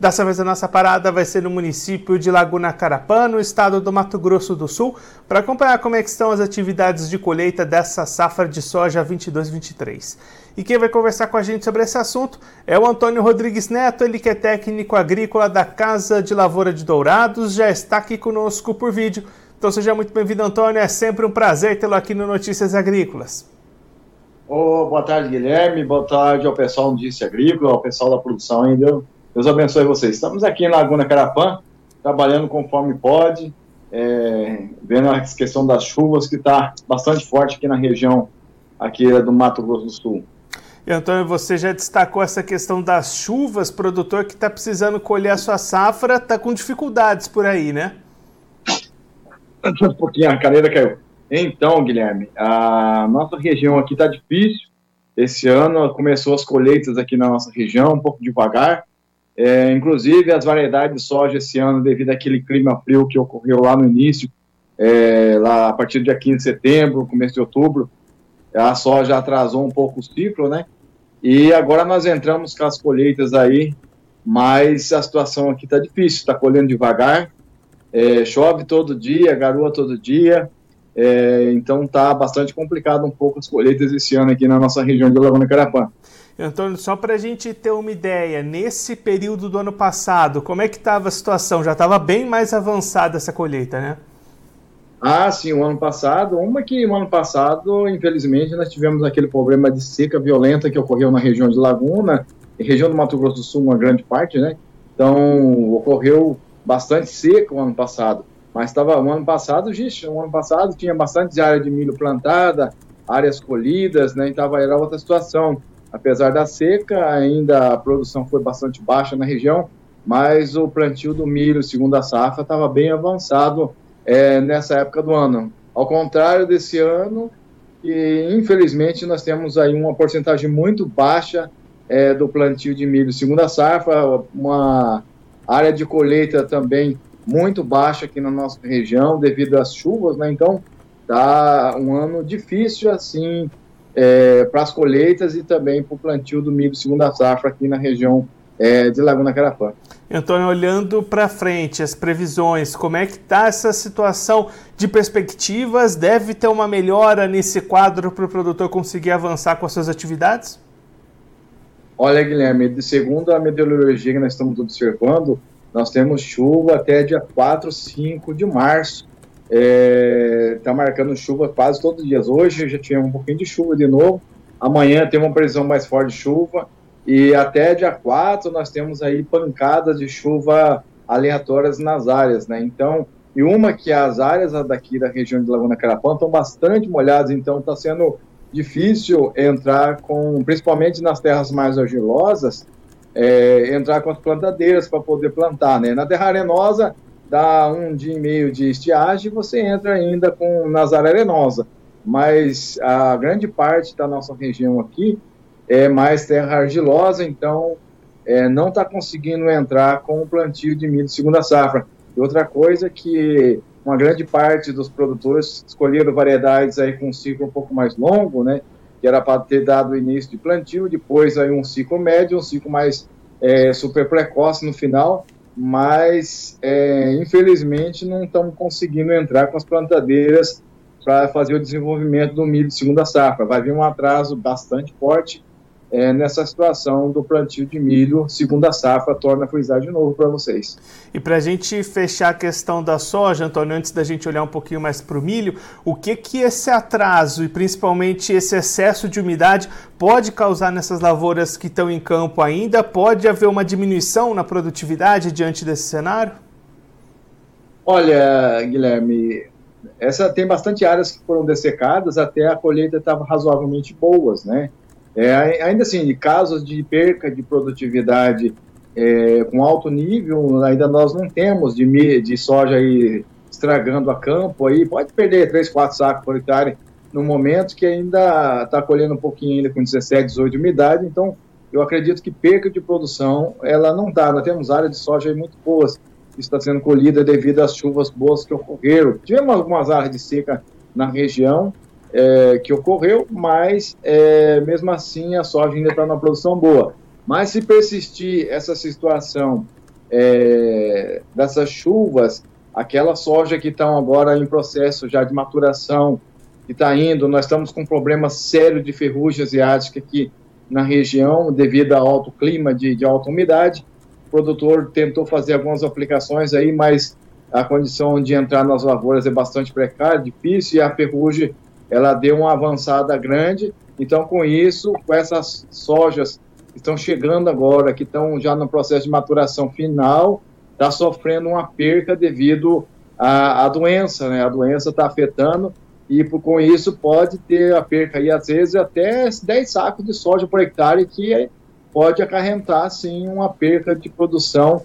Dessa vez a nossa parada vai ser no município de Laguna Carapã, no estado do Mato Grosso do Sul, para acompanhar como é estão as atividades de colheita dessa safra de soja 22-23. E quem vai conversar com a gente sobre esse assunto é o Antônio Rodrigues Neto, ele que é técnico agrícola da Casa de Lavoura de Dourados, já está aqui conosco por vídeo. Então seja muito bem-vindo, Antônio, é sempre um prazer tê-lo aqui no Notícias Agrícolas. Oh, boa tarde, Guilherme, boa tarde ao pessoal do Notícia Agrícola, ao pessoal da produção ainda. Deus abençoe vocês. Estamos aqui em Laguna Carapã, trabalhando conforme pode, é, vendo a questão das chuvas, que está bastante forte aqui na região aqui do Mato Grosso do Sul. Antônio, você já destacou essa questão das chuvas, produtor que está precisando colher a sua safra, está com dificuldades por aí, né? Um pouquinho, a caneira caiu. Então, Guilherme, a nossa região aqui está difícil. Esse ano começou as colheitas aqui na nossa região, um pouco devagar. É, inclusive, as variedades de soja esse ano, devido àquele clima frio que ocorreu lá no início, é, lá a partir do dia 15 de setembro, começo de outubro, a soja atrasou um pouco o ciclo, né? E agora nós entramos com as colheitas aí, mas a situação aqui está difícil, está colhendo devagar, é, chove todo dia, garoa todo dia, é, então está bastante complicado um pouco as colheitas esse ano aqui na nossa região de Laguna Carapã. Antônio, só para a gente ter uma ideia, nesse período do ano passado, como é que estava a situação? Já estava bem mais avançada essa colheita, né? Ah, sim, o ano passado, uma que o ano passado, infelizmente, nós tivemos aquele problema de seca violenta que ocorreu na região de Laguna, região do Mato Grosso do Sul, uma grande parte, né? Então, ocorreu bastante seca o ano passado. Mas estava, o ano passado, gente, o ano passado tinha bastante área de milho plantada, áreas colhidas, né? Então, era outra situação. Apesar da seca, ainda a produção foi bastante baixa na região, mas o plantio do milho, segundo a safra, estava bem avançado é, nessa época do ano. Ao contrário desse ano, que infelizmente nós temos aí uma porcentagem muito baixa é, do plantio de milho segundo a safra, uma área de colheita também muito baixa aqui na nossa região devido às chuvas, né? Então, tá um ano difícil assim é, para as colheitas e também para o plantio do milho segunda safra aqui na região é, de Laguna Carapã. Antônio, olhando para frente, as previsões, como é que está essa situação de perspectivas? Deve ter uma melhora nesse quadro para o produtor conseguir avançar com as suas atividades? Olha, Guilherme, de segundo a meteorologia que nós estamos observando, nós temos chuva até dia 4, 5 de março está é, marcando chuva quase todos os dias. Hoje já tinha um pouquinho de chuva de novo. Amanhã tem uma previsão mais forte de chuva. E até dia 4 nós temos aí pancadas de chuva aleatórias nas áreas, né? Então, e uma que as áreas daqui da região de Laguna Carapã estão bastante molhadas, então está sendo difícil entrar com, principalmente nas terras mais argilosas, é, entrar com as plantadeiras para poder plantar, né? Na terra arenosa dá um dia e meio de estiagem, você entra ainda com Nazaré arenosa. Mas a grande parte da nossa região aqui é mais terra argilosa, então é, não está conseguindo entrar com o plantio de milho de segunda safra. E outra coisa é que uma grande parte dos produtores escolheram variedades aí com ciclo um pouco mais longo, né? Que era para ter dado início de plantio, depois aí um ciclo médio, um ciclo mais é, super precoce no final, mas é, infelizmente não estamos conseguindo entrar com as plantadeiras para fazer o desenvolvimento do milho de segunda safra. Vai vir um atraso bastante forte é, nessa situação do plantio de milho, segunda safra, torna a frisar de novo para vocês. E para a gente fechar a questão da soja, Antônio, antes da gente olhar um pouquinho mais para o milho, o que que esse atraso e principalmente esse excesso de umidade pode causar nessas lavouras que estão em campo ainda? Pode haver uma diminuição na produtividade diante desse cenário? Olha, Guilherme, essa tem bastante áreas que foram dessecadas, até a colheita estava razoavelmente boas, né? É, ainda assim, casos de perca de produtividade é, com alto nível, ainda nós não temos de, de soja aí estragando a campo, aí. Pode perder 3, 4 sacos por hectare no momento que ainda está colhendo um pouquinho ainda com 17, 18 de umidade, então eu acredito que perca de produção ela não está, nós temos áreas de soja muito boas, está sendo colhida devido às chuvas boas que ocorreram. Tivemos algumas áreas de seca na região é, que ocorreu, mas é, mesmo assim a soja ainda está na produção boa. Mas se persistir essa situação é, dessas chuvas, aquela soja que estão agora em processo já de maturação, que está indo, nós estamos com um problema sério de ferrugem asiática aqui na região, devido ao alto clima de, de alta umidade. O produtor tentou fazer algumas aplicações aí, mas a condição de entrar nas lavouras é bastante precária, difícil, e a ferrugem ela deu uma avançada grande. Então, com isso, com essas sojas que estão chegando agora, que estão já no processo de maturação final, está sofrendo uma perca devido à, à doença, né? A doença está afetando e por, com isso pode ter a perca aí, às vezes, até 10 sacos de soja por hectare, que pode acarretar, sim, uma perca de produção,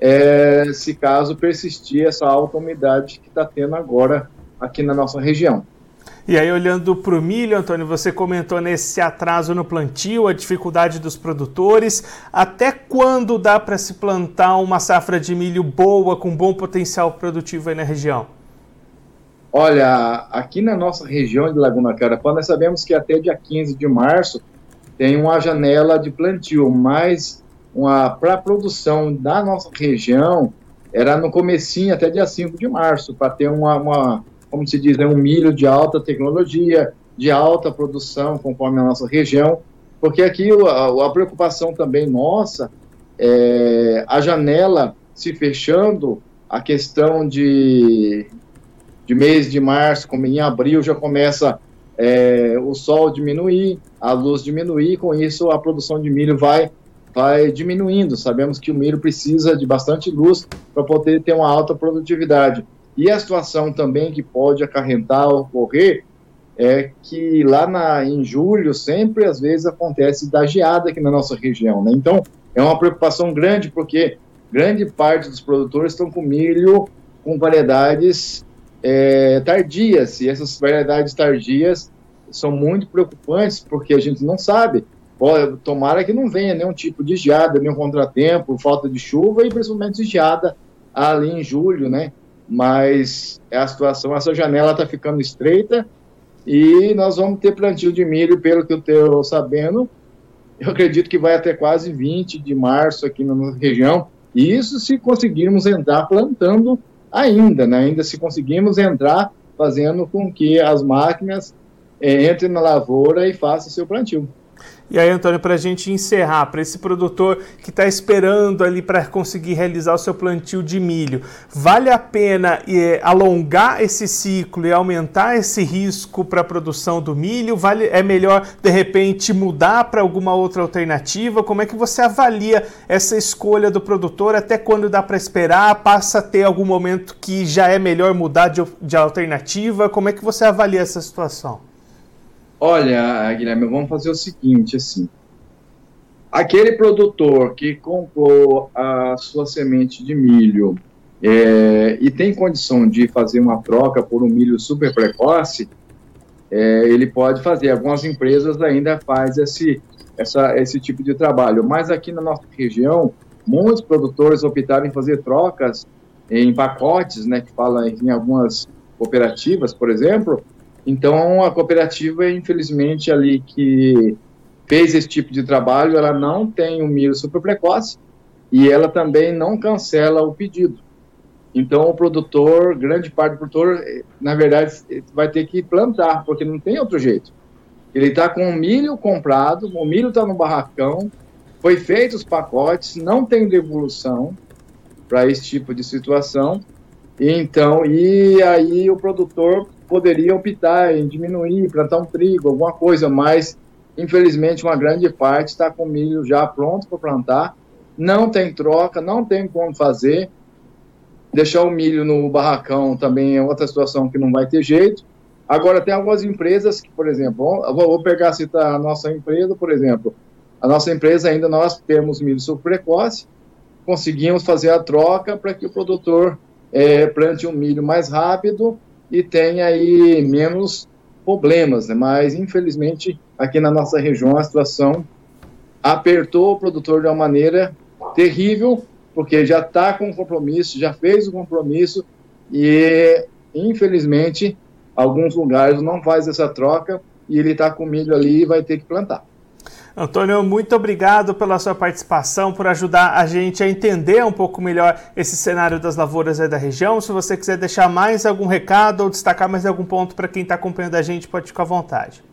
é, se caso persistir essa alta umidade que está tendo agora aqui na nossa região. E aí, olhando para o milho, Antônio, você comentou nesse atraso no plantio, a dificuldade dos produtores. Até quando dá para se plantar uma safra de milho boa, com bom potencial produtivo aí na região? Olha, aqui na nossa região de Laguna Carapã, nós sabemos que até dia 15 de março tem uma janela de plantio, mas para a produção da nossa região era no comecinho até dia 5 de março, para ter uma, uma como se diz, né, um milho de alta tecnologia, de alta produção, conforme a nossa região, porque aqui a, a preocupação também nossa é a janela se fechando, a questão de, de mês de março, como em abril já começa é, o sol diminuir, a luz diminuir, com isso a produção de milho vai vai diminuindo. Sabemos que o milho precisa de bastante luz para poder ter uma alta produtividade. E a situação também que pode acarretar, ocorrer, é que lá na, em julho sempre às vezes acontece da geada aqui na nossa região, né? Então é uma preocupação grande porque grande parte dos produtores estão com milho com variedades é, tardias e essas variedades tardias são muito preocupantes porque a gente não sabe. Pode, tomara que não venha nenhum tipo de geada, nenhum contratempo, falta de chuva e principalmente geada ali em julho, né? Mas é a situação, essa janela está ficando estreita e nós vamos ter plantio de milho, pelo que eu estou sabendo, eu acredito que vai até quase 20 de março aqui na nossa região, e isso se conseguirmos entrar plantando ainda, né? ainda se conseguirmos entrar fazendo com que as máquinas eh, entrem na lavoura e façam seu plantio. E aí, Antônio, para a gente encerrar, para esse produtor que está esperando ali para conseguir realizar o seu plantio de milho, vale a pena é, alongar esse ciclo e aumentar esse risco para a produção do milho? Vale, é melhor, de repente, mudar para alguma outra alternativa? Como é que você avalia essa escolha do produtor? Até quando dá para esperar? Passa a ter algum momento que já é melhor mudar de, de alternativa? Como é que você avalia essa situação? Olha, Guilherme, vamos fazer o seguinte, assim. Aquele produtor que comprou a sua semente de milho é, e tem condição de fazer uma troca por um milho super precoce, é, ele pode fazer. Algumas empresas ainda fazem esse, essa, esse tipo de trabalho, mas aqui na nossa região, muitos produtores optaram em fazer trocas em pacotes, né, que fala em algumas cooperativas, por exemplo, então, a cooperativa, infelizmente, ali que fez esse tipo de trabalho, ela não tem o milho super precoce e ela também não cancela o pedido. Então, o produtor, grande parte do produtor, na verdade, vai ter que plantar, porque não tem outro jeito. Ele está com o milho comprado, o milho está no barracão, foi feito os pacotes, não tem devolução para esse tipo de situação. Então, e aí o produtor poderia optar em diminuir, plantar um trigo, alguma coisa, mas infelizmente uma grande parte está com milho já pronto para plantar, não tem troca, não tem como fazer. Deixar o milho no barracão também é outra situação que não vai ter jeito. Agora, tem algumas empresas que, por exemplo, vou pegar, citar a nossa empresa, por exemplo, a nossa empresa ainda nós temos milho super precoce, conseguimos fazer a troca para que o produtor é, plante um milho mais rápido e tem aí menos problemas, né? mas infelizmente aqui na nossa região a situação apertou o produtor de uma maneira terrível porque já está com compromisso, já fez o compromisso e, infelizmente, alguns lugares não faz essa troca e ele está com milho ali e vai ter que plantar. Antônio, muito obrigado pela sua participação, por ajudar a gente a entender um pouco melhor esse cenário das lavouras da região. Se você quiser deixar mais algum recado ou destacar mais algum ponto para quem está acompanhando a gente, pode ficar à vontade.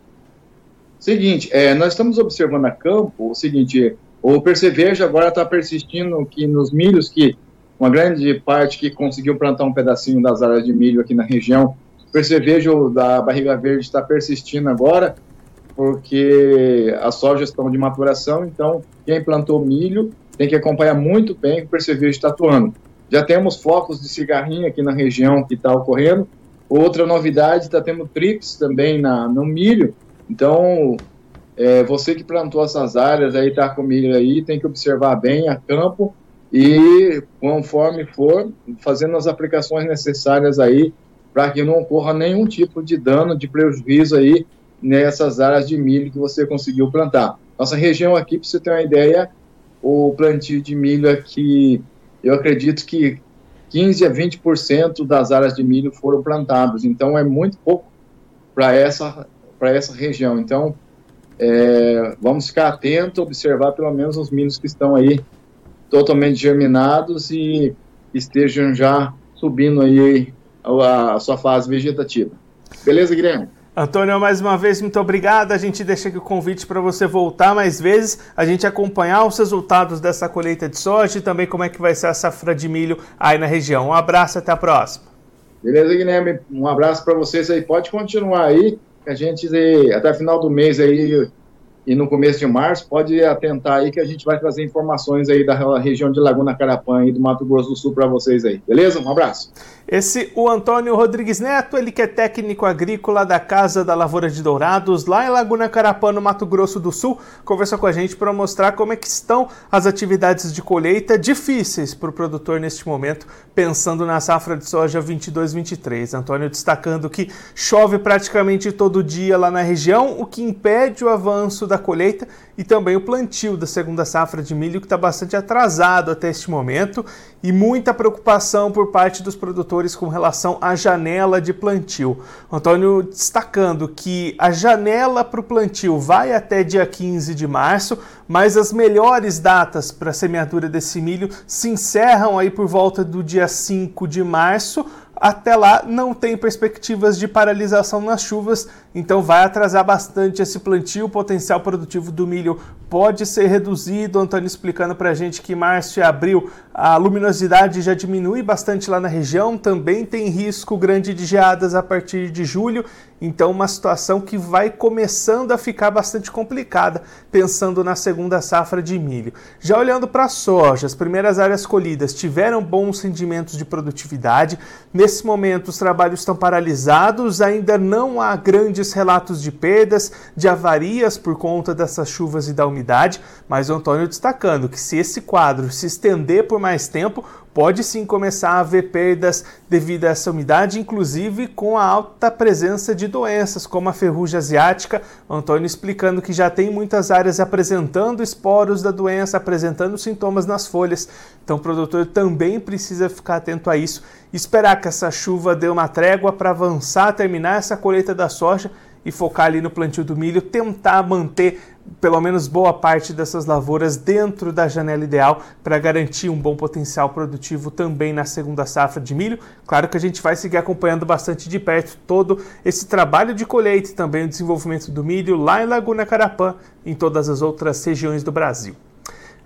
Seguinte, é, nós estamos observando a campo o seguinte, o percevejo agora está persistindo que nos milhos que uma grande parte que conseguiu plantar um pedacinho das áreas de milho aqui na região, o percevejo da barriga verde está persistindo agora porque as sojas estão de maturação, então quem plantou milho tem que acompanhar muito bem o percevejo está atuando. Já temos focos de cigarrinha aqui na região que está ocorrendo. Outra novidade, está tendo trips também na, no milho. Então, é, você que plantou essas áreas aí, está com milho aí, tem que observar bem a campo e, conforme for, fazendo as aplicações necessárias aí para que não ocorra nenhum tipo de dano, de prejuízo aí nessas áreas de milho que você conseguiu plantar. Nossa região aqui, para você ter uma ideia, o plantio de milho aqui, eu acredito que 15 a 20% das áreas de milho foram plantadas, então é muito pouco para essa, essa região. Então, é, vamos ficar atentos, observar pelo menos os milhos que estão aí totalmente germinados e estejam já subindo aí a, a sua fase vegetativa. Beleza, Guilherme? Antônio, mais uma vez, muito obrigado. A gente deixa aqui o convite para você voltar mais vezes, a gente acompanhar os resultados dessa colheita de soja e também como é que vai ser a safra de milho aí na região. Um abraço, até a próxima. Beleza, Guilherme? Um abraço para vocês aí. Pode continuar aí, a gente até final do mês aí e no começo de março, pode atentar aí que a gente vai trazer informações aí da região de Laguna Carapã e do Mato Grosso do Sul para vocês aí. Beleza? Um abraço. Esse o Antônio Rodrigues Neto, ele que é técnico agrícola da Casa da Lavoura de Dourados, lá em Laguna Carapã, no Mato Grosso do Sul, conversou com a gente para mostrar como é que estão as atividades de colheita difíceis para o produtor neste momento, pensando na safra de soja 22-23. Antônio destacando que chove praticamente todo dia lá na região, o que impede o avanço da colheita e também o plantio da segunda safra de milho, que está bastante atrasado até este momento, e muita preocupação por parte dos produtores com relação à janela de plantio. Antônio destacando que a janela para o plantio vai até dia 15 de março, mas as melhores datas para a semeadura desse milho se encerram aí por volta do dia 5 de março até lá não tem perspectivas de paralisação nas chuvas, então vai atrasar bastante esse plantio. O potencial produtivo do milho pode ser reduzido. Antônio explicando para a gente que março e abril a luminosidade já diminui bastante lá na região, também tem risco grande de geadas a partir de julho, então uma situação que vai começando a ficar bastante complicada, pensando na segunda safra de milho. Já olhando para a soja, as primeiras áreas colhidas tiveram bons rendimentos de produtividade. Nesse momento os trabalhos estão paralisados, ainda não há grandes relatos de perdas, de avarias por conta dessas chuvas e da umidade, mas o Antônio destacando que se esse quadro se estender por mais tempo, pode sim começar a haver perdas devido a essa umidade, inclusive com a alta presença de doenças, como a ferrugem asiática. O Antônio explicando que já tem muitas áreas apresentando esporos da doença, apresentando sintomas nas folhas. Então o produtor também precisa ficar atento a isso, esperar que essa chuva dê uma trégua para avançar, terminar essa colheita da soja e focar ali no plantio do milho, tentar manter pelo menos boa parte dessas lavouras dentro da janela ideal para garantir um bom potencial produtivo também na segunda safra de milho. Claro que a gente vai seguir acompanhando bastante de perto todo esse trabalho de colheita e também o desenvolvimento do milho lá em Laguna Carapã em todas as outras regiões do Brasil.